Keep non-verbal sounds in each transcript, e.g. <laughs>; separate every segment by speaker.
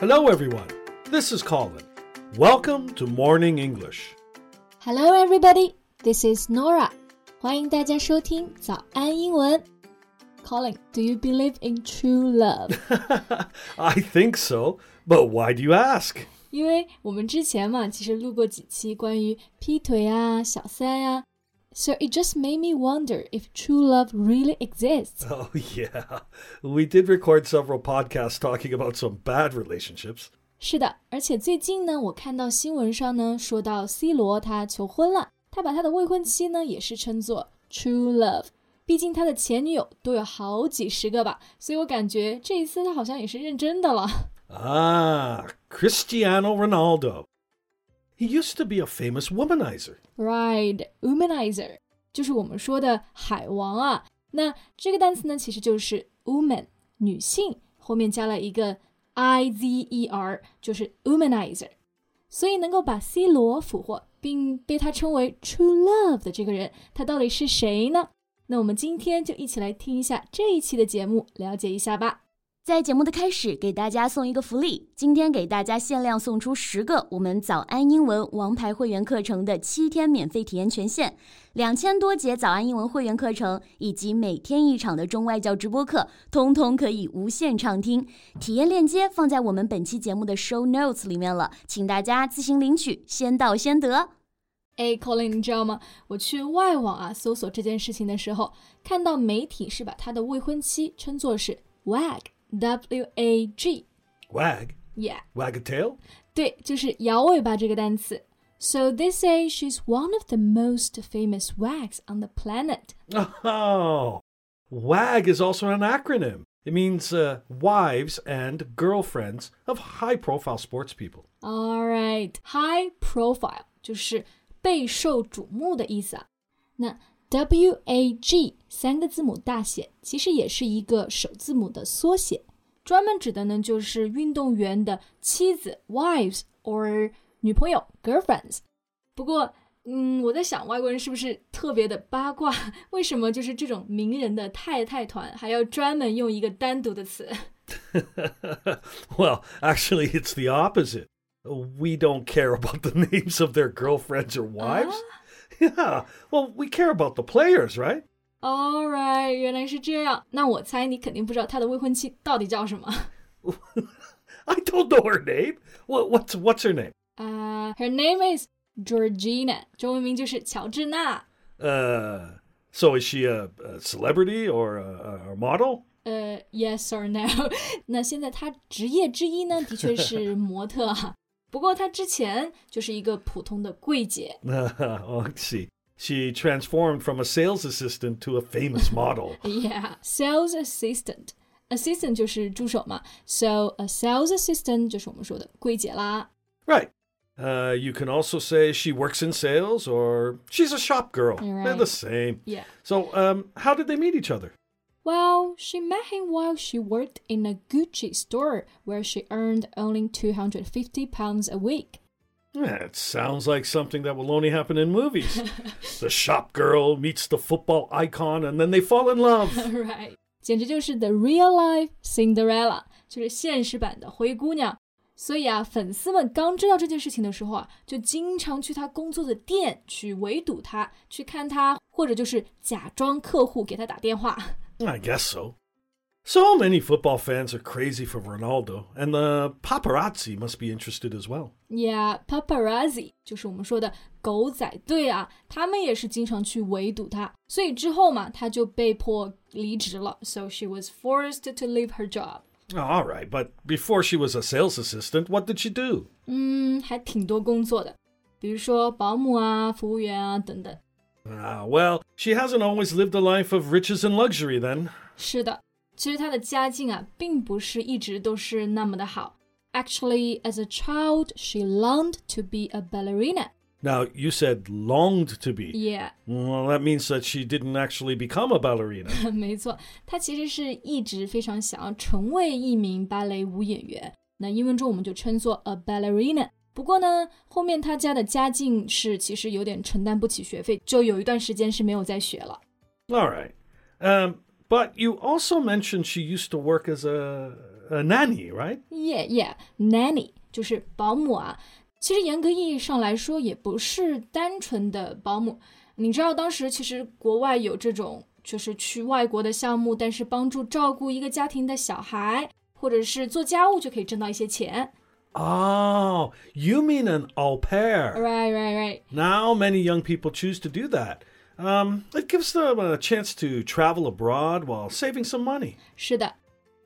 Speaker 1: Hello, everyone. This is Colin. Welcome to Morning English.
Speaker 2: Hello, everybody. This is Norah. 欢迎大家收听早安英文。Colin, do you believe in true love? <laughs>
Speaker 1: I think so, but why do you ask?
Speaker 2: 因为我们之前嘛，其实录过几期关于劈腿啊、小三呀、啊、So it just made me wonder if true love really exists. <laughs>
Speaker 1: Oh, yeah. We did record several podcasts talking about some bad relationships.
Speaker 2: 是的，而且最近呢，我看到新闻上呢，说到 C 罗他求婚了，他把他的未婚妻呢也是称作 true love。毕竟他的前女友都有好几十个吧，所以我感觉这一次他好像也是认真的了。
Speaker 1: Ah, Cristiano <laughs> Ronaldo. He used to be a famous womanizer.
Speaker 2: Right, womanizer 就是我们说的海王啊。那这个单词呢，其实就是 woman 女性，后面加了一个 i z e r，就是 womanizer。所以能够把 C 罗俘获，并被他称为 true love 的这个人，他到底是谁呢？那我们今天就一起来听一下这一期的节目，了解一下吧。
Speaker 3: 在节目的开始，给大家送一个福利，今天给大家限量送出十个我们早安英文王牌会员课程的七天免费体验权限，两千多节早安英文会员课程以及每天一场的中外教直播课，通通可以无限畅听。体验链接放在我们本期节目的 show notes 里面了，请大家自行领取，先到先得。
Speaker 2: 哎，Colin，你知道吗？我去外网啊搜索这件事情的时候，看到媒体是把他的未婚妻称作是 Wag wag，w a
Speaker 1: g。Wag？Yeah。Wag a tail？
Speaker 2: 对，就是摇尾巴这个单词。So they say she's one of the most famous wags on the planet.
Speaker 1: Oh, WAG is also an acronym. It means uh, wives and girlfriends of high profile sports people.
Speaker 2: All right, high profile 就是备受瞩目的意思啊。那 W A G 三个字母大写其实也是一个首字母的缩写，专门指的呢就是运动员的妻子 wives or 女朋友 girlfriends。不过，嗯，我在想外国人是不是特别的八卦？为什么就是这种名人的太太团还要专门用一个单独的词？
Speaker 1: Well, <laughs> actually, it's the opposite. we don't care about the <laughs> names of their girlfriends or wives. Uh? Yeah, well, we care about the players, right?
Speaker 2: All right，原来是这样。那我猜你肯定不知道他的未婚妻到底叫什么。
Speaker 1: I <laughs> don't know her name. What, what's what's her name?
Speaker 2: Uh, her name is Georgina. 中文名就是乔治娜。
Speaker 1: Uh, so is she a, a celebrity or a, a model?
Speaker 2: 呃、uh,，Yes or no？那现在她职业之一呢，的确是模特哈。 <laughs> 不过她之前就是一个普通的柜姐。
Speaker 1: oh, see. <laughs> She transformed from a sales assistant to a famous model. <laughs>
Speaker 2: yeah, sales assistant. Assistant 就是助手嘛，so a sales assistant 就是我们说的柜姐啦。
Speaker 1: Right. Uh, you can also say she works in sales or she's a shop girl. Right. They're the same.
Speaker 2: Yeah.
Speaker 1: So, um, how did they meet each other?
Speaker 2: Well, she met him while she worked in a Gucci store where she earned only 250 pounds a week.
Speaker 1: That sounds like something that will only happen in movies. <laughs> the shop girl meets the football icon and then they fall in love. <laughs>
Speaker 2: right. 简直就是 the real life Cinderella，就是现实版的灰姑娘。所以啊，粉丝们刚知道这件事情的时候啊，就经常去她工作的店去围堵她，去看她，或者就是假装客户给她打电话。
Speaker 1: I guess so. So many football fans are crazy for Ronaldo, and the paparazzi must be interested as well.
Speaker 2: Yeah, paparazzi 就是我们说的狗仔队啊，他们也是经常去围堵他，所以之后嘛，他就被迫离职了。So she was forced to leave her job.
Speaker 1: all right, but before she was a sales assistant, what did she do?
Speaker 2: 嗯，还挺多工作的，比如说保姆啊、服务员啊等等。
Speaker 1: Ah, well, she hasn't always lived a life of riches and luxury then.
Speaker 2: 是的，其实她的家境啊，并不是一直都是那么的好。Actually, as a child, she longed to be a ballerina.
Speaker 1: Now, you said longed to be.
Speaker 2: Yeah.
Speaker 1: Well, that means that she didn't actually become a ballerina. <laughs>
Speaker 2: 没错，她其实是一直非常想要成为一名芭蕾舞演员。那英文中我们就称作 a ballerina。 不过呢，后面他家的家境是其实有点承担不起学费，就有一段时间是没有再学了。
Speaker 1: All right, um, but you also mentioned she used to work as a a nanny, right?
Speaker 2: Yeah, yeah, nanny 就是保姆啊。其实严格意义上来说，也不是单纯的保姆。你知道当时其实国外有这种，就是去外国的项目，但是帮助照顾一个家庭的小孩，或者是做家务就可以挣到一些钱。
Speaker 1: Oh, you mean an au pair?
Speaker 2: Right, right, right.
Speaker 1: Now many young people choose to do that. Um, it gives them a chance to travel abroad while saving some money.
Speaker 2: 是的，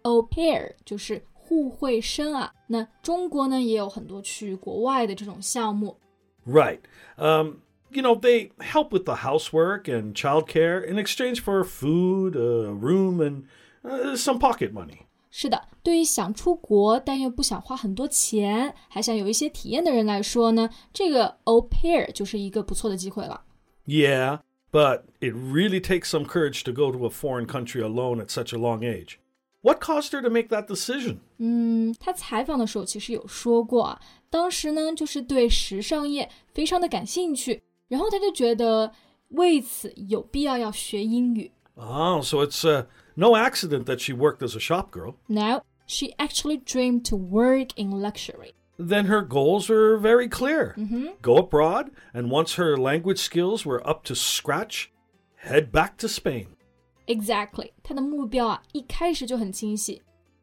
Speaker 2: au pair 就是互惠生啊。那中国呢也有很多去国外的这种项目。
Speaker 1: Right. Um, you know, they help with the housework and childcare in exchange for food, a room, and uh, some pocket money.
Speaker 2: 是的，对于想出国但又不想花很多钱，还想有一些体验的人来说呢，这个 au pair 就是一个不错的机会了。
Speaker 1: Yeah, but it really takes some courage to go to a foreign country alone at such a long age. What caused her to make that decision?
Speaker 2: 嗯，他采访的时候其实有说过啊，当时呢就是对时尚业非常的感兴趣，然后他就觉得为此有必要要学英语。
Speaker 1: Oh, so it's uh, no accident that she worked as a shop girl.
Speaker 2: Now she actually dreamed to work in luxury.
Speaker 1: Then her goals were very clear go abroad, and once her language skills were up to scratch, head back to Spain.
Speaker 2: Exactly，他的目标啊一开始就很清晰。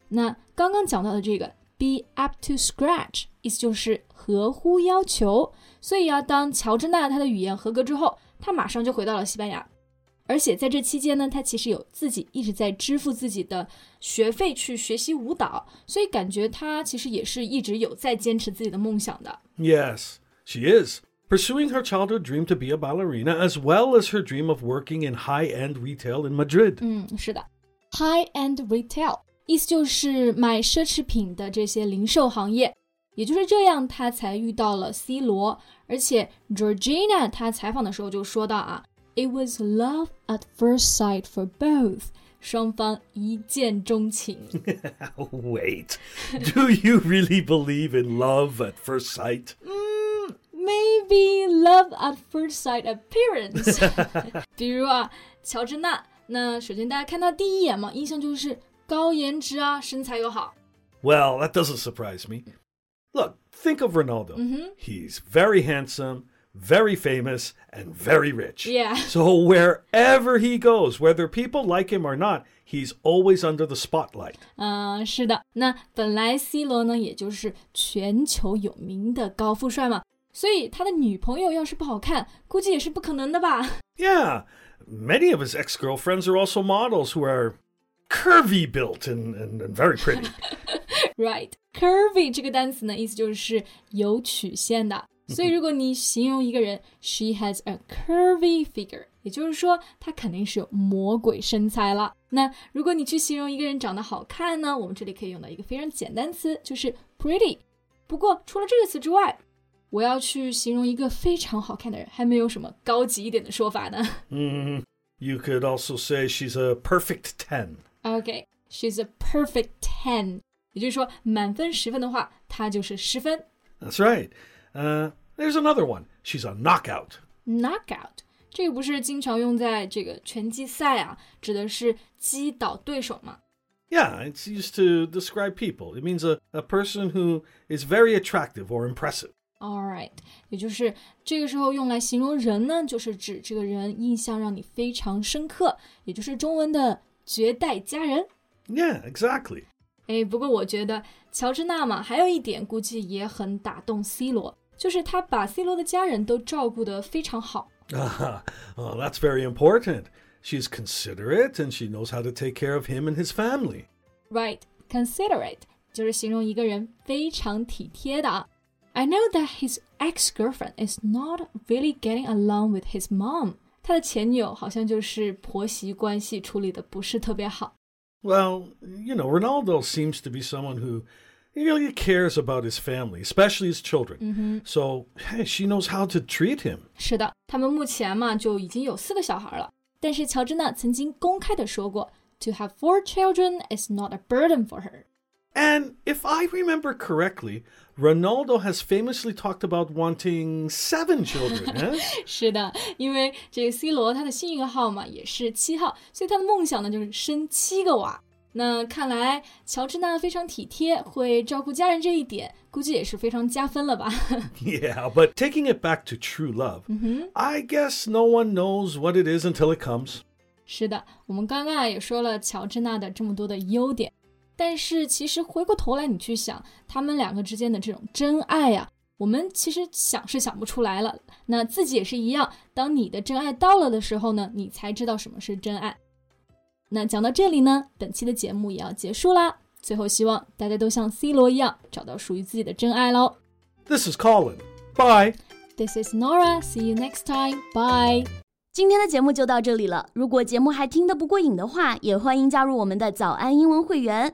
Speaker 2: 那刚刚讲到的这个 be up to scratch，意思就是合乎要求。所以啊，当乔治娜她的语言合格之后，她马上就回到了西班牙。 而且在这期间呢，她其实有自己一直在支付自己的学费去学习舞蹈，所以感觉她其实也是一直有在坚持自己的梦想的。
Speaker 1: Yes, she is. Pursuing her childhood dream to be a ballerina, as well as her dream of working in high end retail in Madrid.
Speaker 2: 嗯，是的，high end retail 意思就是卖奢侈品的这些零售行业。也就是这样，他才遇到了 C 罗。而且 Georgina 她采访的时候就说到啊 ，It was love at first sight for both，双方一见钟情。
Speaker 1: Wait, <laughs> do you really believe in love at first sight?
Speaker 2: Maybe love at first sight appearance <laughs> 。比如啊，乔治娜，那首先大家看她第一眼嘛，印象就是高颜值啊，身材又好。
Speaker 1: Well, that doesn't surprise me. Look, think of Ronaldo. He's very handsome, very famous, and very rich.
Speaker 2: Yeah.
Speaker 1: So wherever he goes, whether people like him or not, he's always under the spotlight.
Speaker 2: 嗯，是的。那本来 C 罗呢，也就是全球有名的高富帅嘛，所以他的女朋友要是不好看，估计也是不可能的吧
Speaker 1: Yeah, many of his ex girlfriends are also models who are curvy built and, and, and very pretty. <laughs>
Speaker 2: ？Right，curvy 这个单词呢，意思就是有曲线的。 所以如果你形容一个人，she has a curvy figure，也就是说她肯定是有魔鬼身材了。那如果你去形容一个人长得好看呢，我们这里可以用到一个非常简单词，就是 pretty。不过除了这个词之外，我要去形容一个非常好看的人，还没有什么高级一点的说法呢。
Speaker 1: Mm, you could also say she's a perfect 10.
Speaker 2: OK，she's、a perfect ten，也就是说满分十分的话，她就是十分。
Speaker 1: That's right. Uh, there's another one. She's a knockout.
Speaker 2: knockout，这个不是经常用在这个拳击赛啊，指的是击倒对手嘛。
Speaker 1: Yeah, it's used to describe people. It means a, a person who is very attractive or impressive.
Speaker 2: All right，也就是这个时候用来形容人呢，就是指这个人印象让你非常深刻，也就是中文的绝代佳人。
Speaker 1: Yeah, exactly.
Speaker 2: 哎，不过我觉得乔治娜嘛，还有一点估计也很打动 C 罗， 就是他把 C <laughs> 罗的家人都照顾得非常好。
Speaker 1: Ah, well, that's very important. She's considerate and she knows how to take care of him and his family.
Speaker 2: Right, considerate 就是形容一个人非常体贴的啊。I know that his ex-girlfriend is not really getting along with his mom。他的前女友好像就是婆媳关系处理的不是特别好。
Speaker 1: Well, you know, Ronaldo seems to be someone who really cares about his family, especially his children. So, hey, she knows how to treat him.
Speaker 2: 是的，他们目前嘛就已经有四个小孩了。但是乔治娜曾经公开的说过，To have four children is not a burden for her。
Speaker 1: And if I remember correctly, Ronaldo has famously talked about wanting seven children. eh? <laughs>
Speaker 2: 是的，因为这个 C 罗他的幸运号嘛也是七号，所以他的梦想呢就是生七个娃。 那看来乔治娜非常体贴，会照顾家人这一点，估计也是非常加分了吧。<laughs>
Speaker 1: Yeah, but taking it back to true love, I guess no one knows what it is until it comes.
Speaker 2: 是的，我们刚刚啊也说了乔治娜的这么多的优点，但是其实回过头来你去想，他们两个之间的这种真爱呀、我们其实想是想不出来了。那自己也是一样，当你的真爱到了的时候呢，你才知道什么是真爱。那讲到这里呢，本期的节目也要结束啦。最后希望大家都像 C 罗一样，找到属于自己的真爱喽。
Speaker 1: This is Colin. Bye.
Speaker 2: This is Nora. See you next time. Bye.
Speaker 3: 今天的节目就到这里了。如果节目还听得不过瘾的话，也欢迎加入我们的早安英文会员。